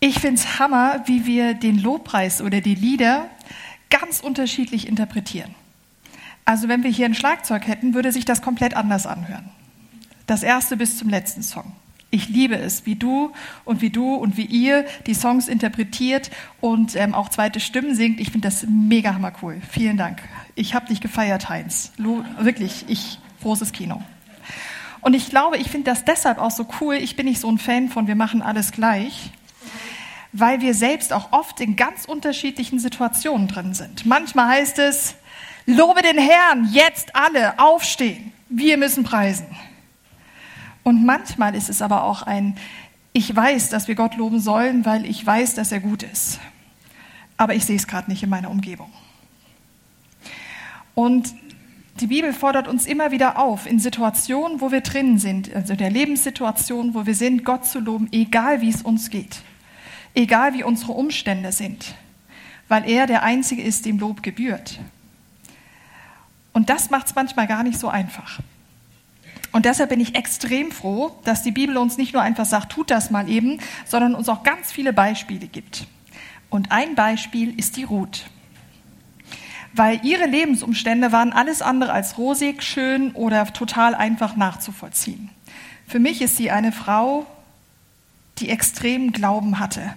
Ich finde es Hammer, wie wir den Lobpreis oder die Lieder ganz unterschiedlich interpretieren. Also wenn wir hier ein Schlagzeug hätten, würde sich das komplett anders anhören. Das erste bis zum letzten Song. Ich liebe es, wie du und wie du und wie ihr die Songs interpretiert und ähm, auch zweite Stimmen singt. Ich finde das mega hammer cool. Vielen Dank. Ich habe dich gefeiert, Heinz. Lo wirklich, ich großes Kino. Und ich glaube, ich finde das deshalb auch so cool. Ich bin nicht so ein Fan von wir machen alles gleich, weil wir selbst auch oft in ganz unterschiedlichen Situationen drin sind. Manchmal heißt es, lobe den Herrn, jetzt alle aufstehen. Wir müssen preisen. Und manchmal ist es aber auch ein, ich weiß, dass wir Gott loben sollen, weil ich weiß, dass er gut ist. Aber ich sehe es gerade nicht in meiner Umgebung. Und die Bibel fordert uns immer wieder auf, in Situationen, wo wir drin sind, also der Lebenssituation, wo wir sind, Gott zu loben, egal wie es uns geht, egal wie unsere Umstände sind, weil er der Einzige ist, dem Lob gebührt. Und das macht es manchmal gar nicht so einfach. Und deshalb bin ich extrem froh, dass die Bibel uns nicht nur einfach sagt, tut das mal eben, sondern uns auch ganz viele Beispiele gibt. Und ein Beispiel ist die Ruth. Weil ihre Lebensumstände waren alles andere als rosig, schön oder total einfach nachzuvollziehen. Für mich ist sie eine Frau, die extrem Glauben hatte.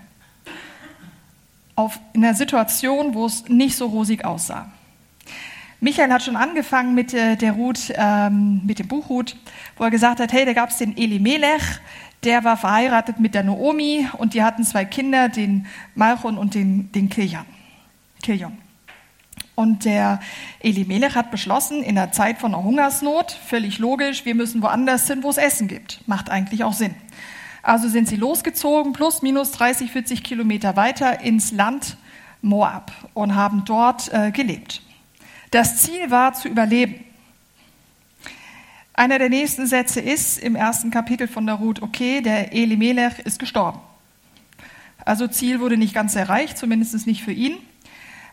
Auf, in einer Situation, wo es nicht so rosig aussah. Michael hat schon angefangen mit äh, der Ruth, ähm, mit dem Buch Ruth, wo er gesagt hat, hey, da gab es den Elimelech, der war verheiratet mit der Naomi und die hatten zwei Kinder, den Malchon und den, den Kiljon. Kiljon. Und der Elimelech hat beschlossen, in der Zeit von einer Hungersnot, völlig logisch, wir müssen woanders hin, wo es Essen gibt. Macht eigentlich auch Sinn. Also sind sie losgezogen, plus minus 30, 40 Kilometer weiter ins Land Moab und haben dort äh, gelebt. Das Ziel war zu überleben. Einer der nächsten Sätze ist im ersten Kapitel von der Ruth, okay, der Elimelech ist gestorben. Also Ziel wurde nicht ganz erreicht, zumindest nicht für ihn.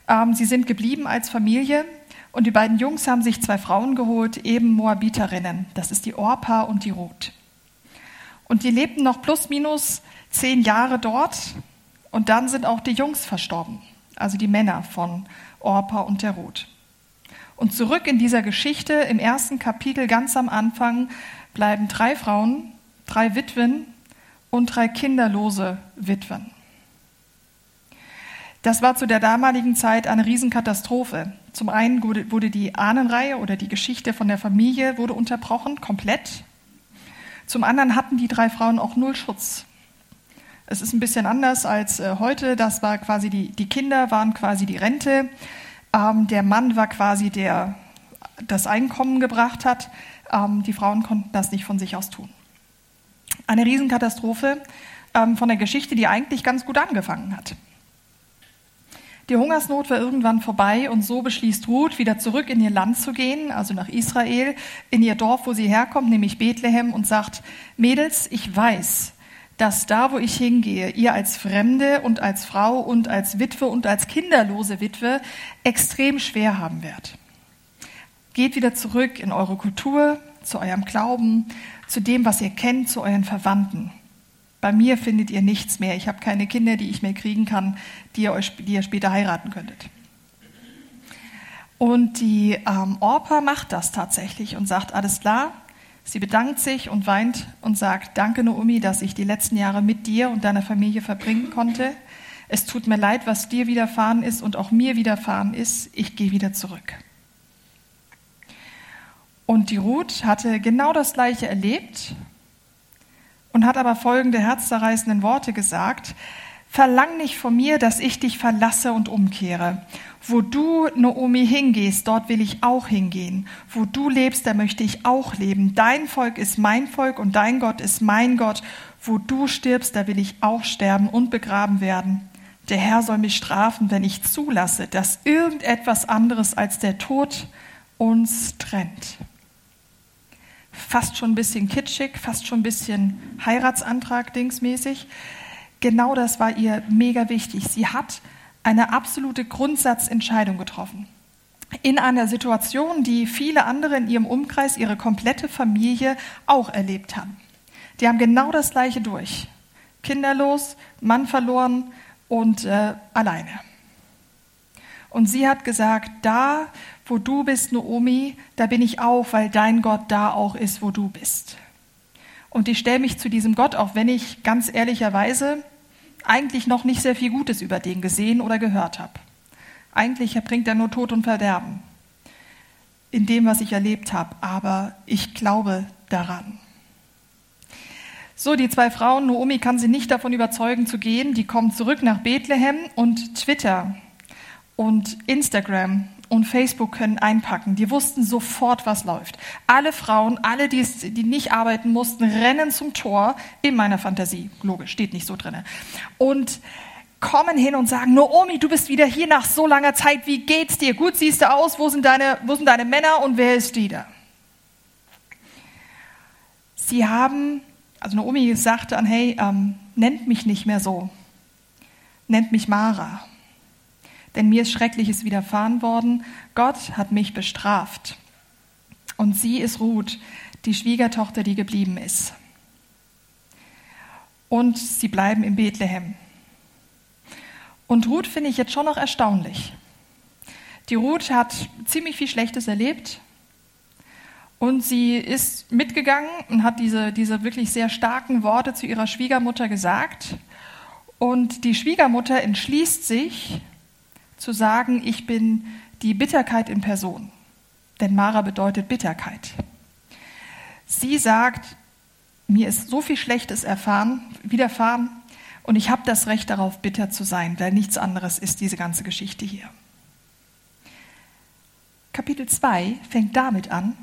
Ähm, sie sind geblieben als Familie und die beiden Jungs haben sich zwei Frauen geholt, eben Moabiterinnen. Das ist die Orpa und die Ruth. Und die lebten noch plus minus zehn Jahre dort und dann sind auch die Jungs verstorben, also die Männer von Orpa und der Ruth. Und zurück in dieser Geschichte, im ersten Kapitel ganz am Anfang, bleiben drei Frauen, drei Witwen und drei kinderlose Witwen. Das war zu der damaligen Zeit eine Riesenkatastrophe. Zum einen wurde die Ahnenreihe oder die Geschichte von der Familie wurde unterbrochen, komplett. Zum anderen hatten die drei Frauen auch null Schutz. Es ist ein bisschen anders als äh, heute. Das war quasi die, die Kinder waren quasi die Rente. Ähm, der Mann war quasi der das Einkommen gebracht hat. Ähm, die Frauen konnten das nicht von sich aus tun. Eine Riesenkatastrophe ähm, von der Geschichte, die eigentlich ganz gut angefangen hat. Die Hungersnot war irgendwann vorbei und so beschließt Ruth, wieder zurück in ihr Land zu gehen, also nach Israel, in ihr Dorf, wo sie herkommt, nämlich Bethlehem, und sagt, Mädels, ich weiß, dass da, wo ich hingehe, ihr als Fremde und als Frau und als Witwe und als kinderlose Witwe extrem schwer haben werdet. Geht wieder zurück in eure Kultur, zu eurem Glauben, zu dem, was ihr kennt, zu euren Verwandten. Bei mir findet ihr nichts mehr. Ich habe keine Kinder, die ich mehr kriegen kann, die ihr, euch, die ihr später heiraten könntet. Und die ähm, Orpa macht das tatsächlich und sagt, alles klar, Sie bedankt sich und weint und sagt, danke Naomi, dass ich die letzten Jahre mit dir und deiner Familie verbringen konnte. Es tut mir leid, was dir widerfahren ist und auch mir widerfahren ist. Ich gehe wieder zurück. Und die Ruth hatte genau das Gleiche erlebt und hat aber folgende herzzerreißenden Worte gesagt. Verlang nicht von mir, dass ich dich verlasse und umkehre. Wo du, Naomi, hingehst, dort will ich auch hingehen. Wo du lebst, da möchte ich auch leben. Dein Volk ist mein Volk und dein Gott ist mein Gott. Wo du stirbst, da will ich auch sterben und begraben werden. Der Herr soll mich strafen, wenn ich zulasse, dass irgendetwas anderes als der Tod uns trennt. Fast schon ein bisschen kitschig, fast schon ein bisschen Heiratsantrag dingsmäßig genau das war ihr mega wichtig. Sie hat eine absolute Grundsatzentscheidung getroffen. In einer Situation, die viele andere in ihrem Umkreis, ihre komplette Familie auch erlebt haben. Die haben genau das Gleiche durch. kinderlos, Mann verloren und äh, alleine. Und sie hat gesagt, da, wo du bist, Naomi, da bin ich auch, weil dein Gott da auch ist, wo du bist. Und ich stelle mich zu diesem Gott, auch wenn ich ganz ehrlicherweise eigentlich noch nicht sehr viel Gutes über den gesehen oder gehört habe. Eigentlich bringt er nur Tod und Verderben in dem, was ich erlebt habe, aber ich glaube daran. So, die zwei Frauen, Naomi kann sie nicht davon überzeugen zu gehen, die kommen zurück nach Bethlehem und Twitter und Instagram und Facebook können einpacken. Die wussten sofort, was läuft. Alle Frauen, alle, die, die nicht arbeiten mussten, rennen zum Tor in meiner Fantasie. Logisch, steht nicht so drin. Und kommen hin und sagen, Naomi, du bist wieder hier nach so langer Zeit, wie geht's dir? Gut siehst du aus, wo sind deine, wo sind deine Männer und wer ist wieder? Sie haben, also Naomi sagte dann, hey, ähm, nennt mich nicht mehr so, nennt mich Mara, denn mir ist Schreckliches widerfahren worden, Gott hat mich bestraft und sie ist Ruth, die Schwiegertochter, die geblieben ist. Und sie bleiben in Bethlehem. Und Ruth finde ich jetzt schon noch erstaunlich. Die Ruth hat ziemlich viel Schlechtes erlebt und sie ist mitgegangen und hat diese, diese wirklich sehr starken Worte zu ihrer Schwiegermutter gesagt. Und die Schwiegermutter entschließt sich zu sagen, ich bin die Bitterkeit in Person. Denn Mara bedeutet Bitterkeit. Sie sagt, mir ist so viel Schlechtes erfahren, widerfahren, und ich habe das Recht darauf, bitter zu sein, weil nichts anderes ist diese ganze Geschichte hier. Kapitel 2 fängt damit an,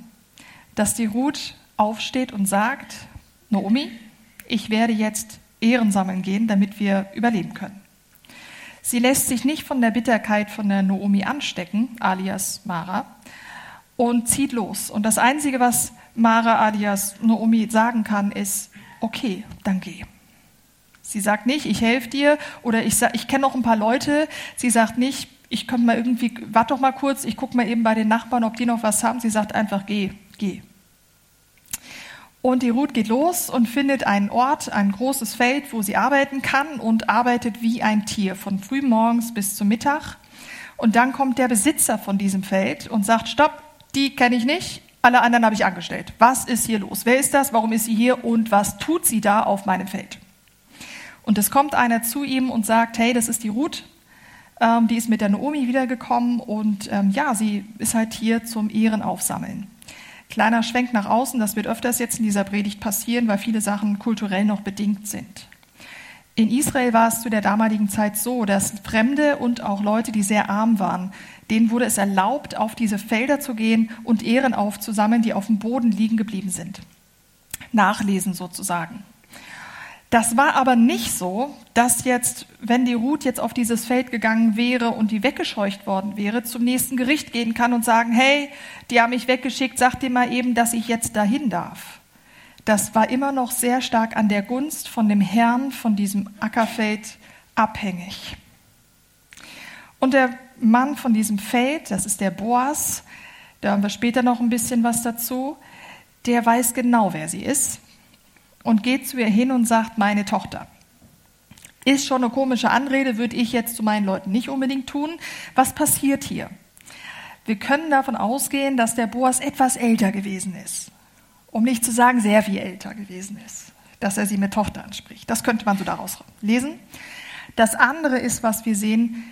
dass die Ruth aufsteht und sagt, Naomi, ich werde jetzt Ehren sammeln gehen, damit wir überleben können. Sie lässt sich nicht von der Bitterkeit von der Naomi anstecken, alias Mara, und zieht los. Und das Einzige, was Mara alias Naomi sagen kann, ist, okay, dann geh. Sie sagt nicht, ich helfe dir oder ich, ich kenne noch ein paar Leute. Sie sagt nicht, ich könnte mal irgendwie, warte doch mal kurz, ich gucke mal eben bei den Nachbarn, ob die noch was haben. Sie sagt einfach, geh, geh. Und die Ruth geht los und findet einen Ort, ein großes Feld, wo sie arbeiten kann und arbeitet wie ein Tier, von frühmorgens bis zum Mittag. Und dann kommt der Besitzer von diesem Feld und sagt, stopp, die kenne ich nicht, alle anderen habe ich angestellt. Was ist hier los? Wer ist das? Warum ist sie hier? Und was tut sie da auf meinem Feld? Und es kommt einer zu ihm und sagt, hey, das ist die Ruth, ähm, die ist mit der Naomi wiedergekommen und ähm, ja, sie ist halt hier zum Ehrenaufsammeln. Kleiner Schwenk nach außen, das wird öfters jetzt in dieser Predigt passieren, weil viele Sachen kulturell noch bedingt sind. In Israel war es zu der damaligen Zeit so, dass Fremde und auch Leute, die sehr arm waren, denen wurde es erlaubt, auf diese Felder zu gehen und Ehren aufzusammeln, die auf dem Boden liegen geblieben sind. Nachlesen sozusagen. Das war aber nicht so, dass jetzt, wenn die Ruth jetzt auf dieses Feld gegangen wäre und die weggescheucht worden wäre, zum nächsten Gericht gehen kann und sagen, hey, die haben mich weggeschickt, sag dir mal eben, dass ich jetzt dahin darf. Das war immer noch sehr stark an der Gunst von dem Herrn von diesem Ackerfeld abhängig. Und der Mann von diesem Feld, das ist der Boas, da haben wir später noch ein bisschen was dazu, der weiß genau, wer sie ist und geht zu ihr hin und sagt, meine Tochter. Ist schon eine komische Anrede, würde ich jetzt zu meinen Leuten nicht unbedingt tun. Was passiert hier? Wir können davon ausgehen, dass der Boas etwas älter gewesen ist. Um nicht zu sagen, sehr viel älter gewesen ist. Dass er sie mit Tochter anspricht. Das könnte man so daraus lesen. Das andere ist, was wir sehen,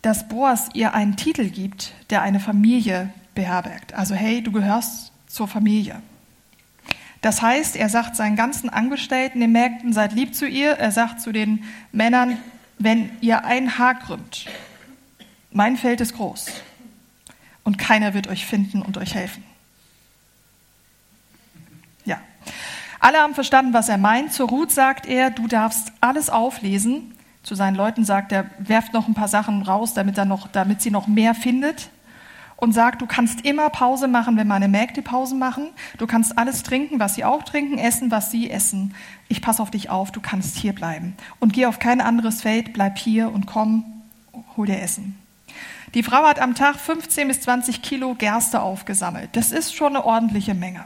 dass Boas ihr einen Titel gibt, der eine Familie beherbergt. Also, hey, du gehörst zur Familie. Das heißt, er sagt seinen ganzen Angestellten, den Mägden, seid lieb zu ihr. Er sagt zu den Männern, wenn ihr ein Haar krümmt, mein Feld ist groß und keiner wird euch finden und euch helfen. Ja. Alle haben verstanden, was er meint. Zur Ruth sagt er, du darfst alles auflesen. Zu seinen Leuten sagt er, werft noch ein paar Sachen raus, damit, er noch, damit sie noch mehr findet und sagt, du kannst immer Pause machen, wenn meine Mägde Pause machen. Du kannst alles trinken, was sie auch trinken, essen, was sie essen. Ich passe auf dich auf, du kannst hier bleiben. Und geh auf kein anderes Feld, bleib hier und komm, hol dir Essen. Die Frau hat am Tag 15 bis 20 Kilo Gerste aufgesammelt. Das ist schon eine ordentliche Menge.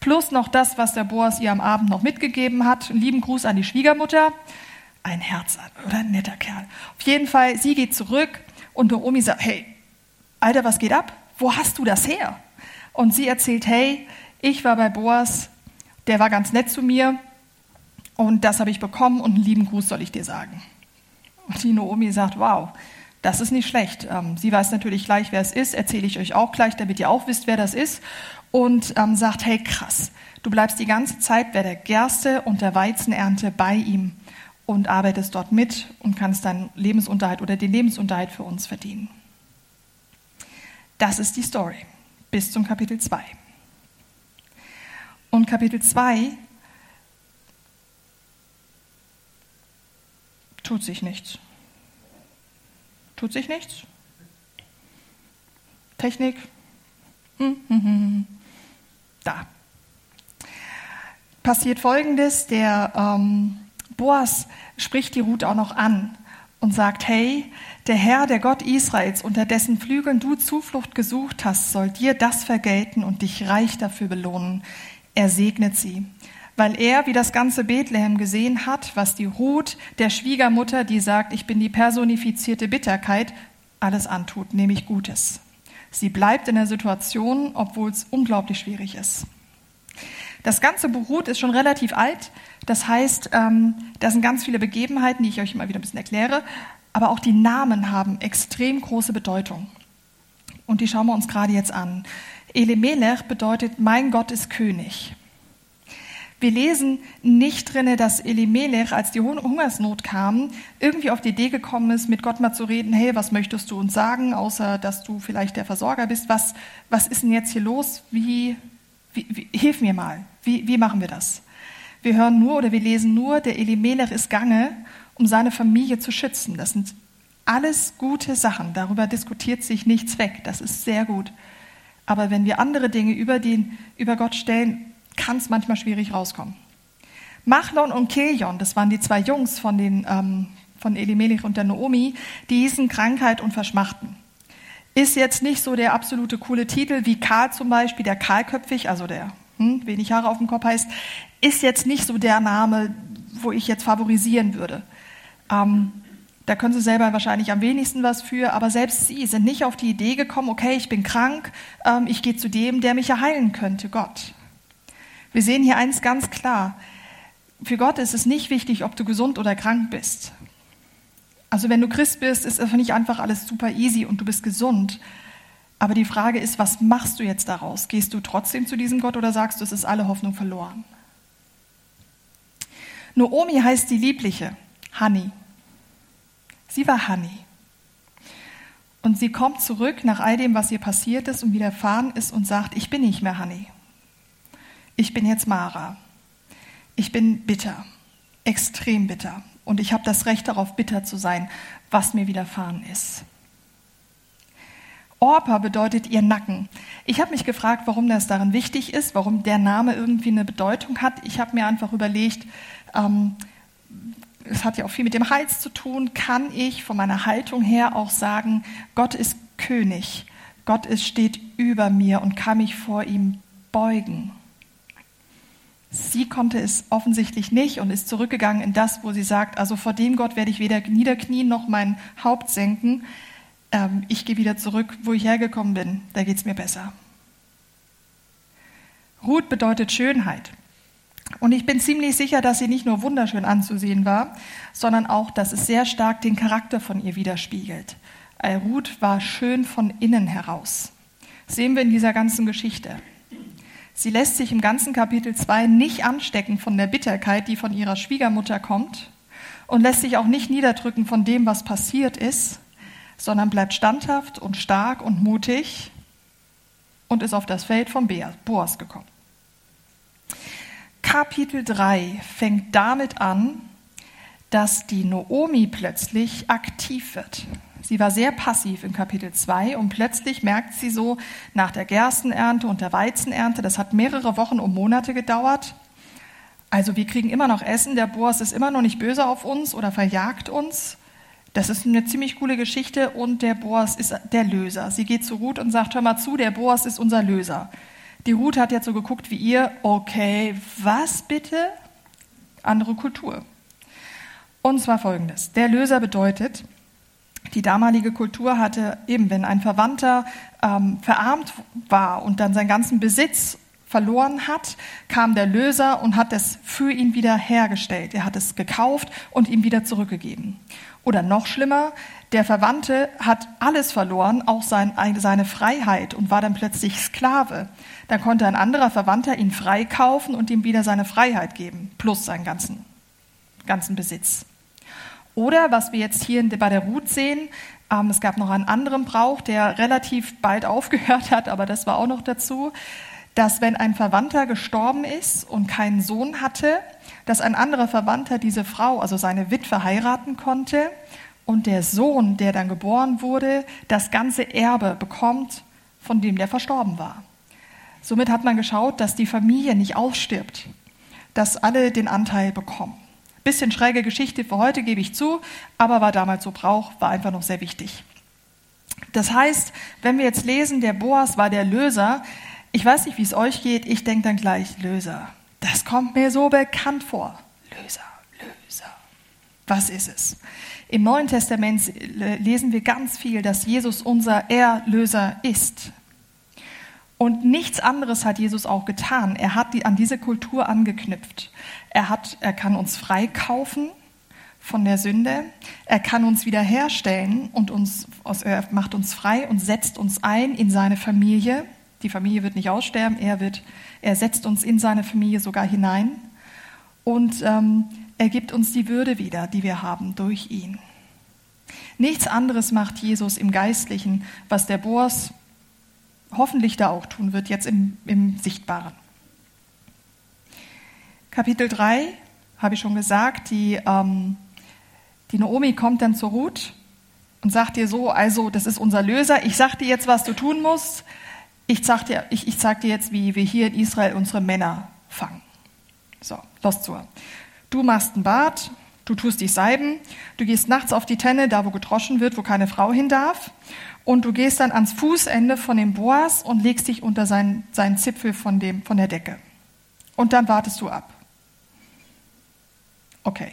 plus noch das, was der Boas ihr am Abend noch mitgegeben hat. Lieben Gruß an die Schwiegermutter. Ein Herz oder ein netter Kerl. Auf jeden Fall, sie geht zurück und Naomi sagt, hey, Alter, was geht ab? Wo hast du das her? Und sie erzählt, hey, ich war bei Boas, der war ganz nett zu mir und das habe ich bekommen und einen lieben Gruß soll ich dir sagen. Und die Naomi sagt, wow, das ist nicht schlecht. Ähm, sie weiß natürlich gleich, wer es ist, erzähle ich euch auch gleich, damit ihr auch wisst, wer das ist. Und ähm, sagt, hey krass, du bleibst die ganze Zeit bei der Gerste und der Weizenernte bei ihm und arbeitest dort mit und kannst deinen Lebensunterhalt oder den Lebensunterhalt für uns verdienen. Das ist die Story bis zum Kapitel 2. Und Kapitel 2 tut sich nichts. Tut sich nichts? Technik? Hm, hm, hm, da. Passiert Folgendes, der ähm, Boas spricht die Ruth auch noch an und sagt, hey, der Herr, der Gott Israels, unter dessen Flügeln du Zuflucht gesucht hast, soll dir das vergelten und dich reich dafür belohnen. Er segnet sie weil er, wie das ganze Bethlehem gesehen hat, was die Ruth der Schwiegermutter, die sagt, ich bin die personifizierte Bitterkeit, alles antut, nämlich Gutes. Sie bleibt in der Situation, obwohl es unglaublich schwierig ist. Das ganze Beruht ist schon relativ alt. Das heißt, ähm, da sind ganz viele Begebenheiten, die ich euch immer wieder ein bisschen erkläre. Aber auch die Namen haben extrem große Bedeutung. Und die schauen wir uns gerade jetzt an. Elimelech bedeutet, mein Gott ist König. Wir lesen nicht drinne, dass Elimelech, als die Hungersnot kam, irgendwie auf die Idee gekommen ist, mit Gott mal zu reden, hey, was möchtest du uns sagen, außer dass du vielleicht der Versorger bist, was, was ist denn jetzt hier los, wie, wie, wie hilf mir mal, wie, wie machen wir das? Wir hören nur oder wir lesen nur, der Elimelech ist gange, um seine Familie zu schützen. Das sind alles gute Sachen, darüber diskutiert sich nichts weg, das ist sehr gut. Aber wenn wir andere Dinge über, den, über Gott stellen, kann es manchmal schwierig rauskommen. Machlon und Kilion, das waren die zwei Jungs von, den, ähm, von Elimelech und der Naomi, die hießen Krankheit und Verschmachten. Ist jetzt nicht so der absolute coole Titel wie Karl zum Beispiel, der Kahlköpfig, also der hm, wenig Haare auf dem Kopf heißt, ist jetzt nicht so der Name, wo ich jetzt favorisieren würde. Ähm, da können Sie selber wahrscheinlich am wenigsten was für, aber selbst Sie sind nicht auf die Idee gekommen, okay, ich bin krank, ähm, ich gehe zu dem, der mich ja heilen könnte, Gott. Wir sehen hier eins ganz klar. Für Gott ist es nicht wichtig, ob du gesund oder krank bist. Also wenn du Christ bist, ist es nicht einfach alles super easy und du bist gesund. Aber die Frage ist, was machst du jetzt daraus? Gehst du trotzdem zu diesem Gott oder sagst du, es ist alle Hoffnung verloren? Noomi heißt die Liebliche, Honey. Sie war Honey. Und sie kommt zurück nach all dem, was ihr passiert ist und widerfahren ist und sagt, ich bin nicht mehr Honey ich bin jetzt Mara. Ich bin bitter, extrem bitter. Und ich habe das Recht darauf, bitter zu sein, was mir widerfahren ist. Orpa bedeutet ihr Nacken. Ich habe mich gefragt, warum das darin wichtig ist, warum der Name irgendwie eine Bedeutung hat. Ich habe mir einfach überlegt, ähm, es hat ja auch viel mit dem Hals zu tun, kann ich von meiner Haltung her auch sagen, Gott ist König, Gott ist, steht über mir und kann mich vor ihm beugen. Sie konnte es offensichtlich nicht und ist zurückgegangen in das, wo sie sagt, also vor dem Gott werde ich weder niederknien noch mein Haupt senken. Ähm, ich gehe wieder zurück, wo ich hergekommen bin. Da geht es mir besser. Ruth bedeutet Schönheit. Und ich bin ziemlich sicher, dass sie nicht nur wunderschön anzusehen war, sondern auch, dass es sehr stark den Charakter von ihr widerspiegelt. Ruth war schön von innen heraus. Das sehen wir in dieser ganzen Geschichte. Sie lässt sich im ganzen Kapitel 2 nicht anstecken von der Bitterkeit, die von ihrer Schwiegermutter kommt und lässt sich auch nicht niederdrücken von dem, was passiert ist, sondern bleibt standhaft und stark und mutig und ist auf das Feld von Boas gekommen. Kapitel 3 fängt damit an, dass die Noomi plötzlich aktiv wird. Sie war sehr passiv in Kapitel 2 und plötzlich merkt sie so nach der Gerstenernte und der Weizenernte, das hat mehrere Wochen und Monate gedauert. Also wir kriegen immer noch Essen, der Boas ist immer noch nicht böse auf uns oder verjagt uns. Das ist eine ziemlich coole Geschichte und der Boas ist der Löser. Sie geht zu Ruth und sagt, hör mal zu, der Boas ist unser Löser. Die Ruth hat jetzt so geguckt wie ihr, okay, was bitte? Andere Kultur. Und zwar folgendes. Der Löser bedeutet, die damalige Kultur hatte eben, wenn ein Verwandter ähm, verarmt war und dann seinen ganzen Besitz verloren hat, kam der Löser und hat es für ihn wieder hergestellt. Er hat es gekauft und ihm wieder zurückgegeben. Oder noch schlimmer, der Verwandte hat alles verloren, auch sein, seine Freiheit und war dann plötzlich Sklave. Dann konnte ein anderer Verwandter ihn freikaufen und ihm wieder seine Freiheit geben, plus seinen ganzen, ganzen Besitz. Oder was wir jetzt hier bei der Ruth sehen, ähm, es gab noch einen anderen Brauch, der relativ bald aufgehört hat, aber das war auch noch dazu, dass wenn ein Verwandter gestorben ist und keinen Sohn hatte, dass ein anderer Verwandter diese Frau, also seine Witwe, heiraten konnte und der Sohn, der dann geboren wurde, das ganze Erbe bekommt, von dem der verstorben war. Somit hat man geschaut, dass die Familie nicht ausstirbt, dass alle den Anteil bekommen. Bisschen schräge Geschichte für heute, gebe ich zu, aber war damals so Brauch, war einfach noch sehr wichtig. Das heißt, wenn wir jetzt lesen, der Boas war der Löser, ich weiß nicht, wie es euch geht, ich denke dann gleich Löser. Das kommt mir so bekannt vor. Löser, Löser. Was ist es? Im Neuen Testament lesen wir ganz viel, dass Jesus unser Erlöser ist. Und nichts anderes hat Jesus auch getan. Er hat die, an diese Kultur angeknüpft. Er, hat, er kann uns freikaufen von der Sünde. Er kann uns wiederherstellen und uns, er macht uns frei und setzt uns ein in seine Familie. Die Familie wird nicht aussterben, er, wird, er setzt uns in seine Familie sogar hinein. Und ähm, er gibt uns die Würde wieder, die wir haben durch ihn. Nichts anderes macht Jesus im Geistlichen, was der Boas hoffentlich da auch tun wird, jetzt im, im Sichtbaren. Kapitel 3 habe ich schon gesagt, die, ähm, die Naomi kommt dann zur Ruth und sagt dir so, also das ist unser Löser, ich sag dir jetzt, was du tun musst, ich sag dir, ich, ich sag dir jetzt, wie wir hier in Israel unsere Männer fangen. So, los zu. Du machst ein Bad, du tust dich salben, du gehst nachts auf die Tenne, da wo gedroschen wird, wo keine Frau hin darf, und du gehst dann ans Fußende von dem Boas und legst dich unter seinen, seinen Zipfel von, dem, von der Decke. Und dann wartest du ab. Okay.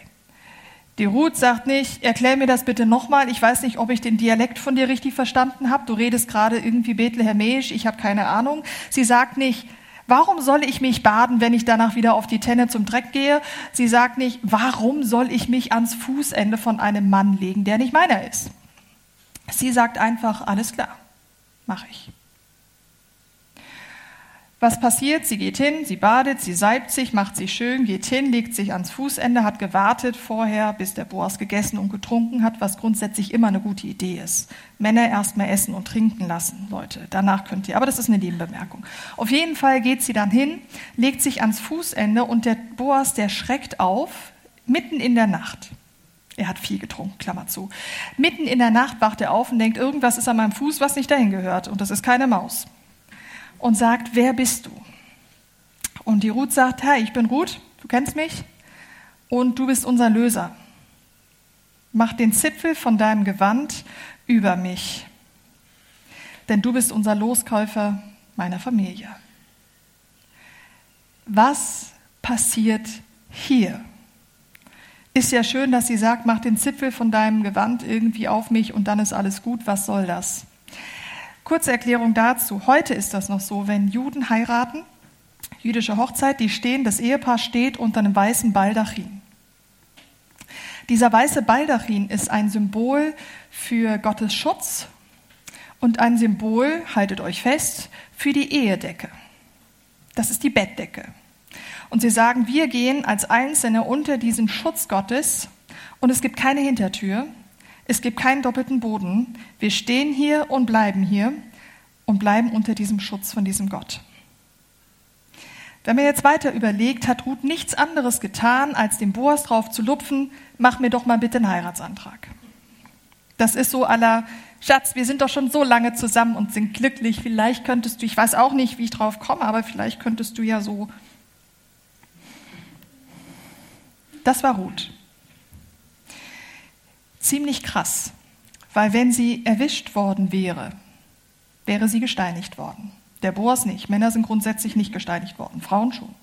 Die Ruth sagt nicht, erklär mir das bitte nochmal. Ich weiß nicht, ob ich den Dialekt von dir richtig verstanden habe. Du redest gerade irgendwie Bethlehemisch, ich habe keine Ahnung. Sie sagt nicht, warum soll ich mich baden, wenn ich danach wieder auf die Tenne zum Dreck gehe? Sie sagt nicht, warum soll ich mich ans Fußende von einem Mann legen, der nicht meiner ist? Sie sagt einfach, alles klar, mache ich. Was passiert? Sie geht hin, sie badet, sie salbt sich, macht sich schön, geht hin, legt sich ans Fußende, hat gewartet vorher, bis der Boas gegessen und getrunken hat, was grundsätzlich immer eine gute Idee ist. Männer erstmal essen und trinken lassen, Leute. Danach könnt ihr, aber das ist eine Nebenbemerkung. Auf jeden Fall geht sie dann hin, legt sich ans Fußende und der Boas, der schreckt auf, mitten in der Nacht. Er hat viel getrunken, Klammer zu. Mitten in der Nacht wacht er auf und denkt, irgendwas ist an meinem Fuß, was nicht dahin gehört. Und das ist keine Maus. Und sagt, wer bist du? Und die Ruth sagt, hey, ich bin Ruth, du kennst mich und du bist unser Löser. Mach den Zipfel von deinem Gewand über mich, denn du bist unser Loskäufer meiner Familie. Was passiert hier? Ist ja schön, dass sie sagt, mach den Zipfel von deinem Gewand irgendwie auf mich und dann ist alles gut. Was soll das? Kurze Erklärung dazu. Heute ist das noch so, wenn Juden heiraten, jüdische Hochzeit, die stehen, das Ehepaar steht unter einem weißen Baldachin. Dieser weiße Baldachin ist ein Symbol für Gottes Schutz und ein Symbol, haltet euch fest, für die Ehedecke. Das ist die Bettdecke. Und sie sagen, wir gehen als Einzelne unter diesen Schutz Gottes und es gibt keine Hintertür, es gibt keinen doppelten Boden. Wir stehen hier und bleiben hier und bleiben unter diesem Schutz von diesem Gott. Wenn man jetzt weiter überlegt, hat Ruth nichts anderes getan, als dem Boas drauf zu lupfen, mach mir doch mal bitte einen Heiratsantrag. Das ist so aller, Schatz, wir sind doch schon so lange zusammen und sind glücklich, vielleicht könntest du, ich weiß auch nicht, wie ich drauf komme, aber vielleicht könntest du ja so Das war Ruth. Ziemlich krass, weil wenn sie erwischt worden wäre, wäre sie gesteinigt worden. Der Boas nicht. Männer sind grundsätzlich nicht gesteinigt worden, Frauen schon.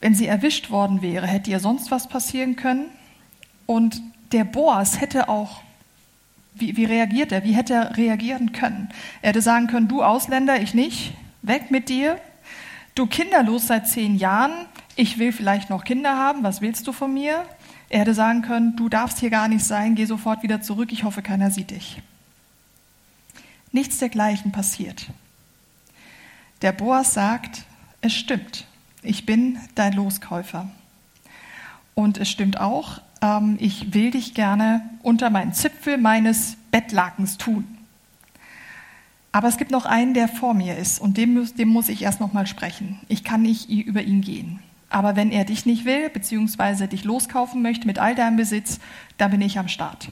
Wenn sie erwischt worden wäre, hätte ihr sonst was passieren können. Und der Boas hätte auch, wie, wie reagiert er? Wie hätte er reagieren können? Er hätte sagen können, du Ausländer, ich nicht, weg mit dir. Du kinderlos seit zehn Jahren, ich will vielleicht noch Kinder haben, was willst du von mir? Er hätte sagen können, du darfst hier gar nicht sein, geh sofort wieder zurück, ich hoffe, keiner sieht dich. Nichts dergleichen passiert. Der Boas sagt, es stimmt, ich bin dein Loskäufer. Und es stimmt auch, ähm, ich will dich gerne unter meinen Zipfel meines Bettlakens tun. Aber es gibt noch einen, der vor mir ist und dem, dem muss ich erst noch mal sprechen. Ich kann nicht über ihn gehen. Aber wenn er dich nicht will, beziehungsweise dich loskaufen möchte mit all deinem Besitz, dann bin ich am Start.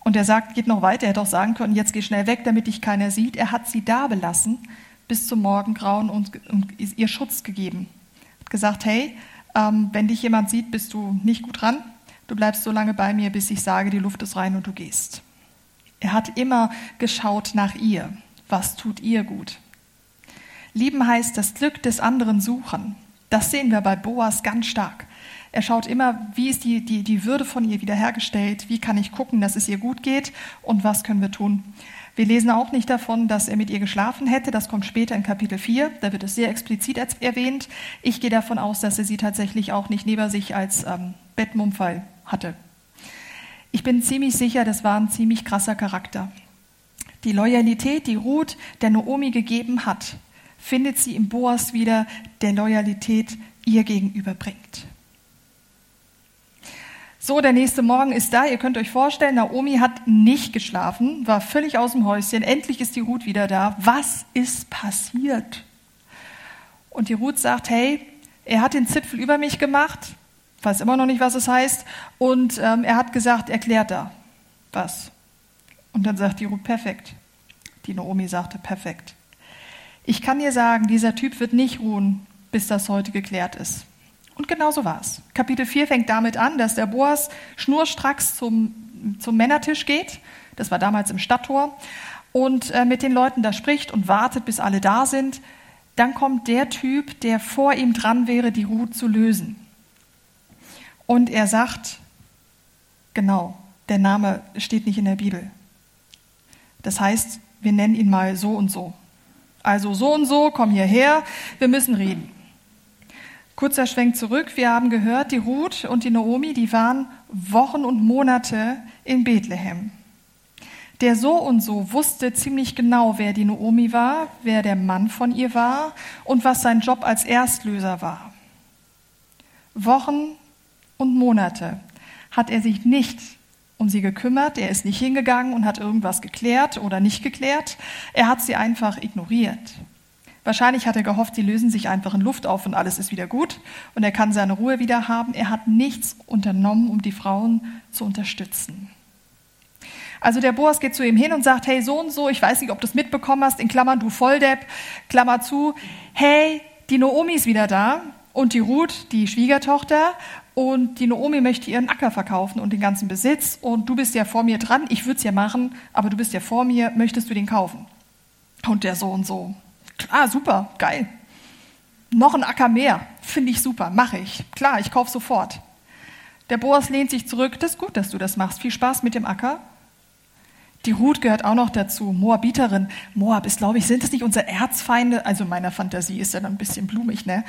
Und er sagt, geht noch weiter. Er hätte auch sagen können, jetzt geh schnell weg, damit dich keiner sieht. Er hat sie da belassen bis zum Morgengrauen und, und ihr Schutz gegeben. Hat gesagt, hey, ähm, wenn dich jemand sieht, bist du nicht gut dran. Du bleibst so lange bei mir, bis ich sage, die Luft ist rein und du gehst. Er hat immer geschaut nach ihr. Was tut ihr gut? Lieben heißt das Glück des anderen suchen. Das sehen wir bei Boas ganz stark. Er schaut immer, wie ist die, die, die Würde von ihr wiederhergestellt, wie kann ich gucken, dass es ihr gut geht und was können wir tun. Wir lesen auch nicht davon, dass er mit ihr geschlafen hätte. Das kommt später in Kapitel 4. Da wird es sehr explizit erwähnt. Ich gehe davon aus, dass er sie tatsächlich auch nicht neben sich als ähm, Bettmumpfeil hatte. Ich bin ziemlich sicher, das war ein ziemlich krasser Charakter. Die Loyalität, die Ruth der Noomi gegeben hat, findet sie im Boas wieder, der Loyalität ihr gegenüber bringt. So, der nächste Morgen ist da. Ihr könnt euch vorstellen, Naomi hat nicht geschlafen, war völlig aus dem Häuschen. Endlich ist die Ruth wieder da. Was ist passiert? Und die Ruth sagt, hey, er hat den Zipfel über mich gemacht weiß immer noch nicht, was es heißt. Und ähm, er hat gesagt, erklärt da was. Und dann sagt die Ruth, perfekt. Die Naomi sagte, perfekt. Ich kann dir sagen, dieser Typ wird nicht ruhen, bis das heute geklärt ist. Und genau so war es. Kapitel 4 fängt damit an, dass der Boas schnurstracks zum, zum Männertisch geht. Das war damals im Stadttor. Und äh, mit den Leuten da spricht und wartet, bis alle da sind. Dann kommt der Typ, der vor ihm dran wäre, die Ruth zu lösen. Und er sagt, genau, der Name steht nicht in der Bibel. Das heißt, wir nennen ihn mal so und so. Also so und so, komm hierher, wir müssen reden. Kurzer Schwenk zurück. Wir haben gehört, die Ruth und die Naomi, die waren Wochen und Monate in Bethlehem. Der so und so wusste ziemlich genau, wer die Naomi war, wer der Mann von ihr war und was sein Job als Erstlöser war. Wochen und Monate hat er sich nicht um sie gekümmert, er ist nicht hingegangen und hat irgendwas geklärt oder nicht geklärt, er hat sie einfach ignoriert. Wahrscheinlich hat er gehofft, sie lösen sich einfach in Luft auf und alles ist wieder gut und er kann seine Ruhe wieder haben. Er hat nichts unternommen, um die Frauen zu unterstützen. Also der Boas geht zu ihm hin und sagt, hey, so und so, ich weiß nicht, ob du es mitbekommen hast, in Klammern, du Volldepp, Klammer zu, hey, die Noomi ist wieder da und die Ruth, die Schwiegertochter, und die Naomi möchte ihren Acker verkaufen und den ganzen Besitz und du bist ja vor mir dran, ich würde es ja machen, aber du bist ja vor mir, möchtest du den kaufen? Und der so und so. Klar, super, geil. Noch ein Acker mehr, finde ich super, mache ich. Klar, ich kaufe sofort. Der Boas lehnt sich zurück, das ist gut, dass du das machst. Viel Spaß mit dem Acker. Die Ruth gehört auch noch dazu, Moabiterin. Moab ist, glaube ich, sind das nicht unsere Erzfeinde? Also meiner Fantasie ist ja dann ein bisschen blumig, ne?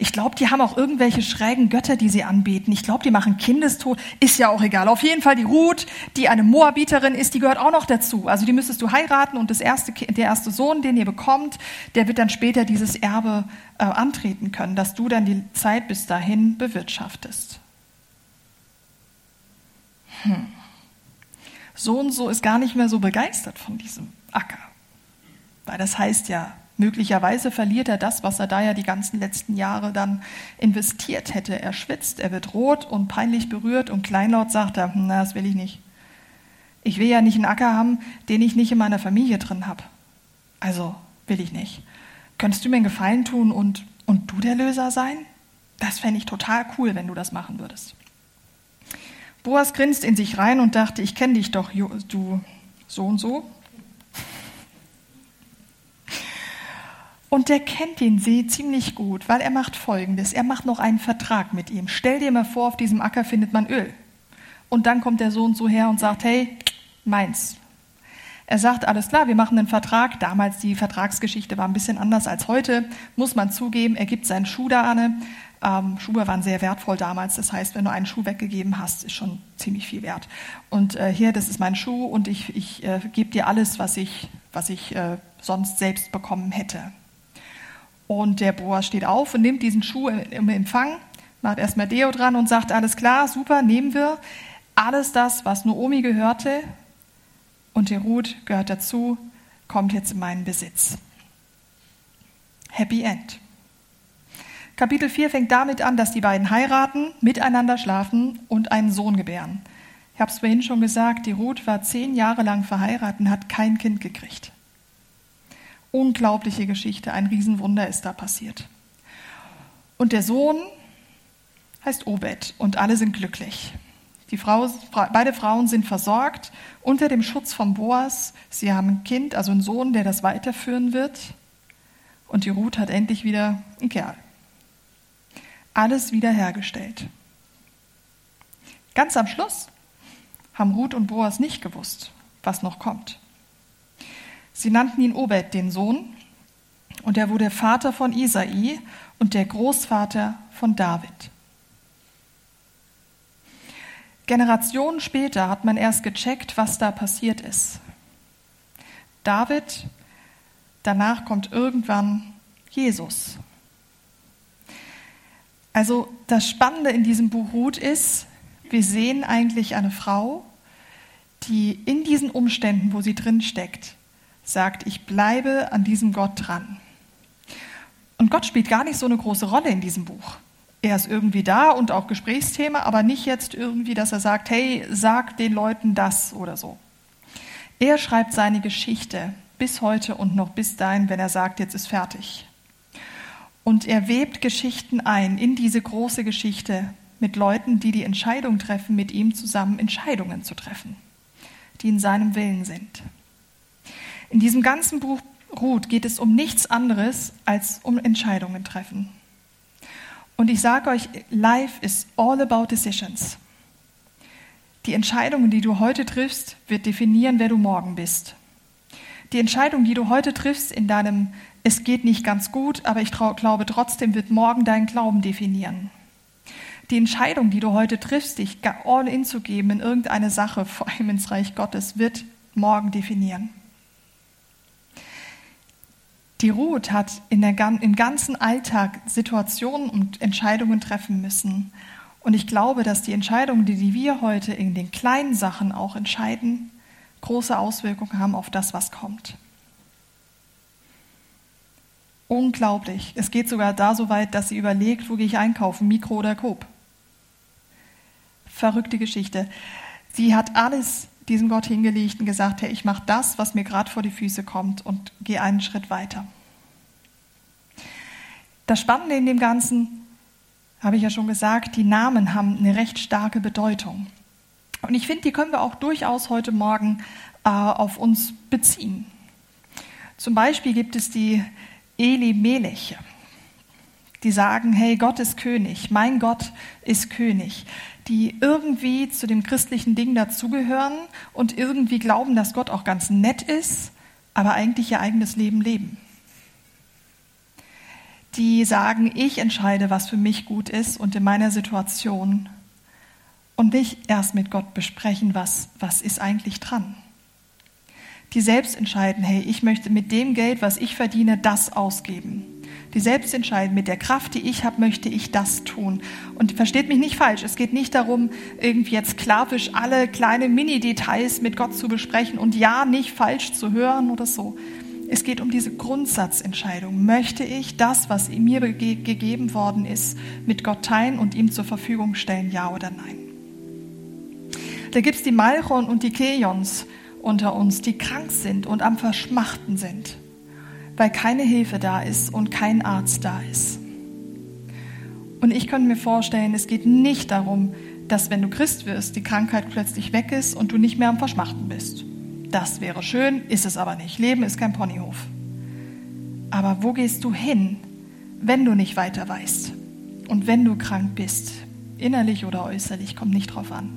Ich glaube, die haben auch irgendwelche schrägen Götter, die sie anbeten. Ich glaube, die machen Kindestod. Ist ja auch egal. Auf jeden Fall die Ruth, die eine Moabiterin ist, die gehört auch noch dazu. Also die müsstest du heiraten und das erste, der erste Sohn, den ihr bekommt, der wird dann später dieses Erbe äh, antreten können, dass du dann die Zeit bis dahin bewirtschaftest. Hm. So und so ist gar nicht mehr so begeistert von diesem Acker. Weil das heißt ja, Möglicherweise verliert er das, was er da ja die ganzen letzten Jahre dann investiert hätte. Er schwitzt, er wird rot und peinlich berührt und kleinlaut sagt er, hm, na, das will ich nicht. Ich will ja nicht einen Acker haben, den ich nicht in meiner Familie drin habe. Also will ich nicht. Könntest du mir einen Gefallen tun und, und du der Löser sein? Das fände ich total cool, wenn du das machen würdest. Boas grinst in sich rein und dachte, ich kenne dich doch, du so und so. Und der kennt den See ziemlich gut, weil er macht Folgendes. Er macht noch einen Vertrag mit ihm. Stell dir mal vor, auf diesem Acker findet man Öl. Und dann kommt der Sohn so her und sagt, hey, meins. Er sagt, alles klar, wir machen einen Vertrag. Damals, die Vertragsgeschichte war ein bisschen anders als heute, muss man zugeben. Er gibt seinen Schuh da an. Ähm, Schuhe waren sehr wertvoll damals. Das heißt, wenn du einen Schuh weggegeben hast, ist schon ziemlich viel wert. Und äh, hier, das ist mein Schuh und ich, ich äh, gebe dir alles, was ich, was ich äh, sonst selbst bekommen hätte. Und der Boas steht auf und nimmt diesen Schuh im Empfang, macht erstmal Deo dran und sagt, alles klar, super, nehmen wir. Alles das, was Noomi gehörte und der Ruth gehört dazu, kommt jetzt in meinen Besitz. Happy End. Kapitel 4 fängt damit an, dass die beiden heiraten, miteinander schlafen und einen Sohn gebären. Ich habe es vorhin schon gesagt, die Ruth war zehn Jahre lang verheiratet und hat kein Kind gekriegt. Unglaubliche Geschichte, ein Riesenwunder ist da passiert. Und der Sohn heißt Obed und alle sind glücklich. Die Frau, beide Frauen sind versorgt unter dem Schutz von Boas. Sie haben ein Kind, also einen Sohn, der das weiterführen wird. Und die Ruth hat endlich wieder einen Kerl. Alles wiederhergestellt. Ganz am Schluss haben Ruth und Boas nicht gewusst, was noch kommt. Sie nannten ihn Obed, den Sohn, und er wurde Vater von Isai und der Großvater von David. Generationen später hat man erst gecheckt, was da passiert ist. David, danach kommt irgendwann Jesus. Also das Spannende in diesem Buch Ruth ist, wir sehen eigentlich eine Frau, die in diesen Umständen, wo sie drin steckt, sagt, ich bleibe an diesem Gott dran. Und Gott spielt gar nicht so eine große Rolle in diesem Buch. Er ist irgendwie da und auch Gesprächsthema, aber nicht jetzt irgendwie, dass er sagt, hey, sag den Leuten das oder so. Er schreibt seine Geschichte bis heute und noch bis dahin, wenn er sagt, jetzt ist fertig. Und er webt Geschichten ein in diese große Geschichte mit Leuten, die die Entscheidung treffen, mit ihm zusammen Entscheidungen zu treffen, die in seinem Willen sind. In diesem ganzen Buch Ruth geht es um nichts anderes als um Entscheidungen treffen. Und ich sage euch, life is all about decisions. Die Entscheidungen, die du heute triffst, wird definieren, wer du morgen bist. Die Entscheidung, die du heute triffst in deinem Es geht nicht ganz gut, aber ich glaube trotzdem, wird morgen deinen Glauben definieren. Die Entscheidung, die du heute triffst, dich all in zu geben in irgendeine Sache, vor allem ins Reich Gottes, wird morgen definieren. Die Ruth hat in der, im ganzen Alltag Situationen und Entscheidungen treffen müssen. Und ich glaube, dass die Entscheidungen, die wir heute in den kleinen Sachen auch entscheiden, große Auswirkungen haben auf das, was kommt. Unglaublich. Es geht sogar da so weit, dass sie überlegt, wo gehe ich einkaufen, Mikro oder Coop. Verrückte Geschichte. Sie hat alles diesem Gott hingelegt und gesagt, hey, ich mache das, was mir gerade vor die Füße kommt und gehe einen Schritt weiter. Das Spannende in dem Ganzen, habe ich ja schon gesagt, die Namen haben eine recht starke Bedeutung. Und ich finde, die können wir auch durchaus heute Morgen äh, auf uns beziehen. Zum Beispiel gibt es die Eli Meleche, die sagen, hey, Gott ist König, mein Gott ist König die irgendwie zu dem christlichen Ding dazugehören und irgendwie glauben, dass Gott auch ganz nett ist, aber eigentlich ihr eigenes Leben leben. Die sagen, ich entscheide, was für mich gut ist und in meiner Situation und nicht erst mit Gott besprechen, was, was ist eigentlich dran. Die selbst entscheiden, hey, ich möchte mit dem Geld, was ich verdiene, das ausgeben die selbst entscheiden, mit der Kraft, die ich habe, möchte ich das tun. Und versteht mich nicht falsch, es geht nicht darum, irgendwie jetzt sklavisch alle kleine Mini-Details mit Gott zu besprechen und ja nicht falsch zu hören oder so. Es geht um diese Grundsatzentscheidung. Möchte ich das, was mir gegeben worden ist, mit Gott teilen und ihm zur Verfügung stellen, ja oder nein? Da gibt es die Malchon und die Kejons unter uns, die krank sind und am Verschmachten sind weil keine Hilfe da ist und kein Arzt da ist. Und ich könnte mir vorstellen, es geht nicht darum, dass wenn du Christ wirst, die Krankheit plötzlich weg ist und du nicht mehr am Verschmachten bist. Das wäre schön, ist es aber nicht. Leben ist kein Ponyhof. Aber wo gehst du hin, wenn du nicht weiter weißt und wenn du krank bist, innerlich oder äußerlich, kommt nicht drauf an.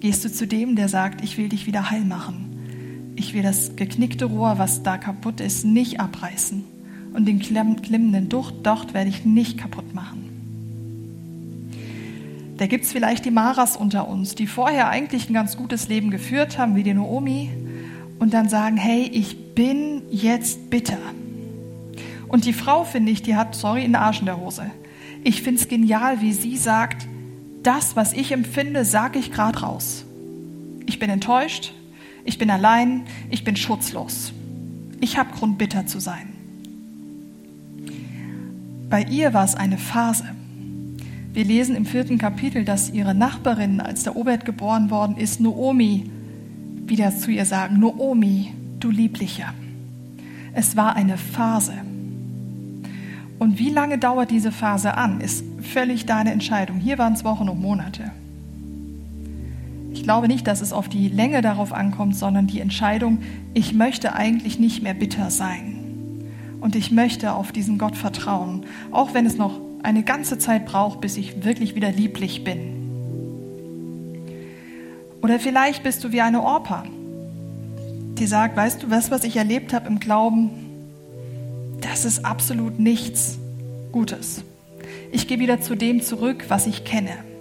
Gehst du zu dem, der sagt, ich will dich wieder heil machen. Ich will das geknickte Rohr, was da kaputt ist, nicht abreißen. Und den klimmenden Ducht dort werde ich nicht kaputt machen. Da gibt es vielleicht die Maras unter uns, die vorher eigentlich ein ganz gutes Leben geführt haben, wie die Noomi, und dann sagen, hey, ich bin jetzt bitter. Und die Frau, finde ich, die hat, sorry, einen Arsch in der Hose. Ich finde es genial, wie sie sagt, das, was ich empfinde, sage ich gerade raus. Ich bin enttäuscht, ich bin allein, ich bin schutzlos. Ich habe Grund, bitter zu sein. Bei ihr war es eine Phase. Wir lesen im vierten Kapitel, dass ihre Nachbarin, als der Obert geboren worden ist, Noomi, wieder zu ihr sagen, Noomi, du Lieblicher. Es war eine Phase. Und wie lange dauert diese Phase an, ist völlig deine Entscheidung. Hier waren es Wochen und Monate. Ich glaube nicht, dass es auf die Länge darauf ankommt, sondern die Entscheidung, ich möchte eigentlich nicht mehr bitter sein. Und ich möchte auf diesen Gott vertrauen, auch wenn es noch eine ganze Zeit braucht, bis ich wirklich wieder lieblich bin. Oder vielleicht bist du wie eine Orpa, die sagt, weißt du, was, was ich erlebt habe im Glauben, das ist absolut nichts Gutes. Ich gehe wieder zu dem zurück, was ich kenne.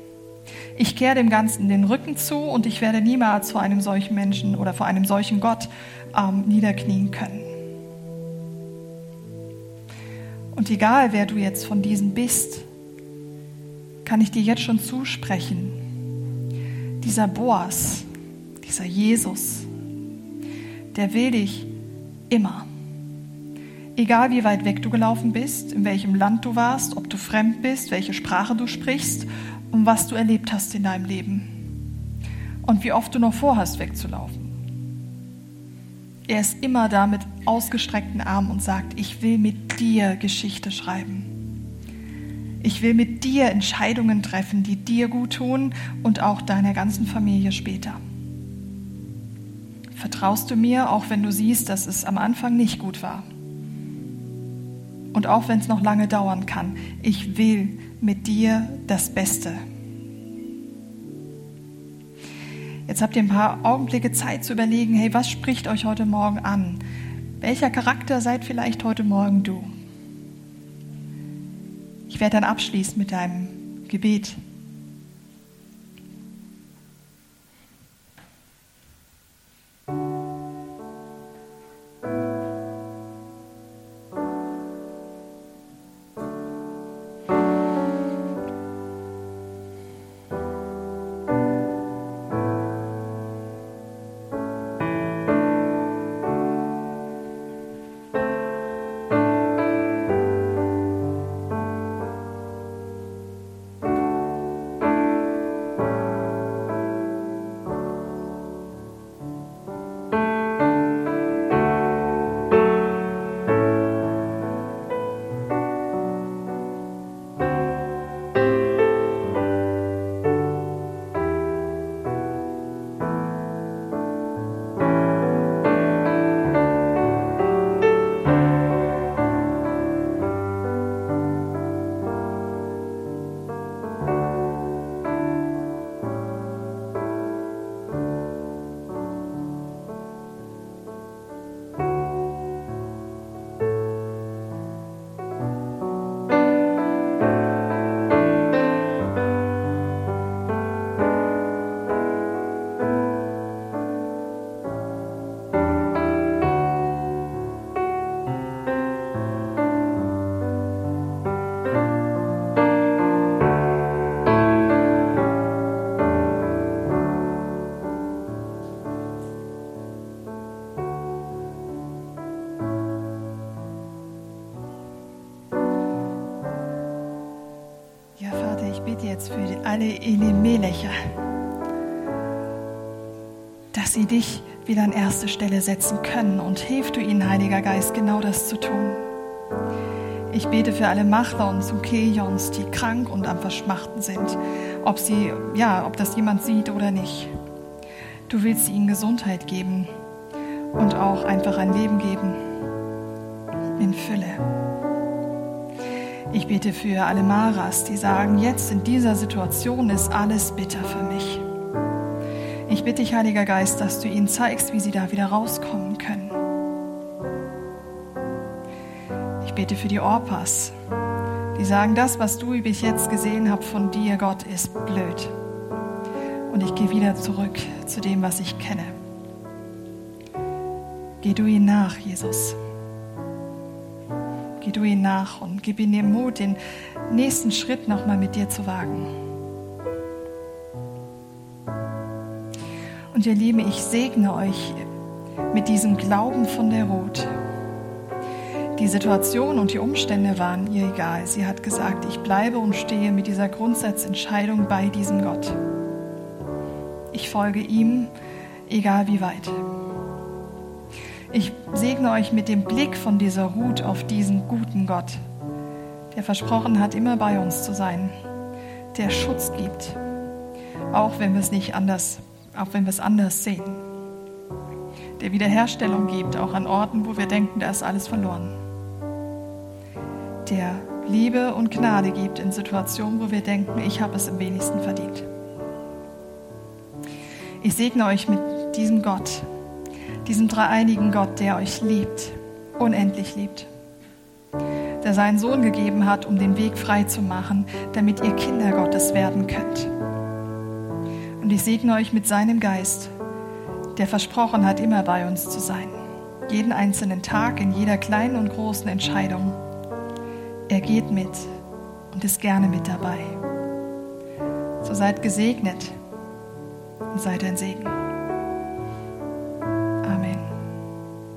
Ich kehre dem Ganzen den Rücken zu und ich werde niemals vor einem solchen Menschen oder vor einem solchen Gott ähm, niederknien können. Und egal, wer du jetzt von diesen bist, kann ich dir jetzt schon zusprechen. Dieser Boas, dieser Jesus, der will dich immer. Egal wie weit weg du gelaufen bist, in welchem Land du warst, ob du fremd bist, welche Sprache du sprichst und was du erlebt hast in deinem Leben. Und wie oft du noch vorhast, wegzulaufen. Er ist immer da mit ausgestreckten Armen und sagt, ich will mit dir Geschichte schreiben. Ich will mit dir Entscheidungen treffen, die dir gut tun und auch deiner ganzen Familie später. Vertraust du mir, auch wenn du siehst, dass es am Anfang nicht gut war? Und auch wenn es noch lange dauern kann, ich will mit dir das Beste. Jetzt habt ihr ein paar Augenblicke Zeit zu überlegen, hey, was spricht euch heute Morgen an? Welcher Charakter seid vielleicht heute Morgen du? Ich werde dann abschließen mit einem Gebet. Jetzt für alle Elimelecher, dass sie dich wieder an erste Stelle setzen können und hilf du ihnen, Heiliger Geist, genau das zu tun. Ich bete für alle Machlons und Kejons, die krank und am Verschmachten sind, ob sie, ja, ob das jemand sieht oder nicht. Du willst ihnen Gesundheit geben und auch einfach ein Leben geben in Fülle. Ich bete für alle Maras, die sagen, jetzt in dieser Situation ist alles bitter für mich. Ich bitte dich, Heiliger Geist, dass du ihnen zeigst, wie sie da wieder rauskommen können. Ich bete für die Orpas, die sagen, das, was du bis jetzt gesehen hast von dir, Gott, ist blöd. Und ich gehe wieder zurück zu dem, was ich kenne. Geh du ihnen nach, Jesus. Geh du ihnen nach und gib ihnen den Mut, den nächsten Schritt nochmal mit dir zu wagen. Und ihr Lieben, ich segne euch mit diesem Glauben von der Ruth. Die Situation und die Umstände waren ihr egal. Sie hat gesagt, ich bleibe und stehe mit dieser Grundsatzentscheidung bei diesem Gott. Ich folge ihm, egal wie weit. Ich segne euch mit dem Blick von dieser Ruth auf diesen guten Gott, der versprochen hat, immer bei uns zu sein, der Schutz gibt, auch wenn wir es nicht anders, auch wenn wir es anders sehen, der Wiederherstellung gibt, auch an Orten, wo wir denken, da ist alles verloren, der Liebe und Gnade gibt in Situationen, wo wir denken, ich habe es am wenigsten verdient. Ich segne euch mit diesem Gott, diesem dreieinigen Gott, der euch liebt, unendlich liebt, der seinen Sohn gegeben hat, um den Weg frei zu machen, damit ihr Kinder Gottes werden könnt. Und ich segne euch mit seinem Geist, der versprochen hat, immer bei uns zu sein, jeden einzelnen Tag, in jeder kleinen und großen Entscheidung. Er geht mit und ist gerne mit dabei. So seid gesegnet und seid ein Segen.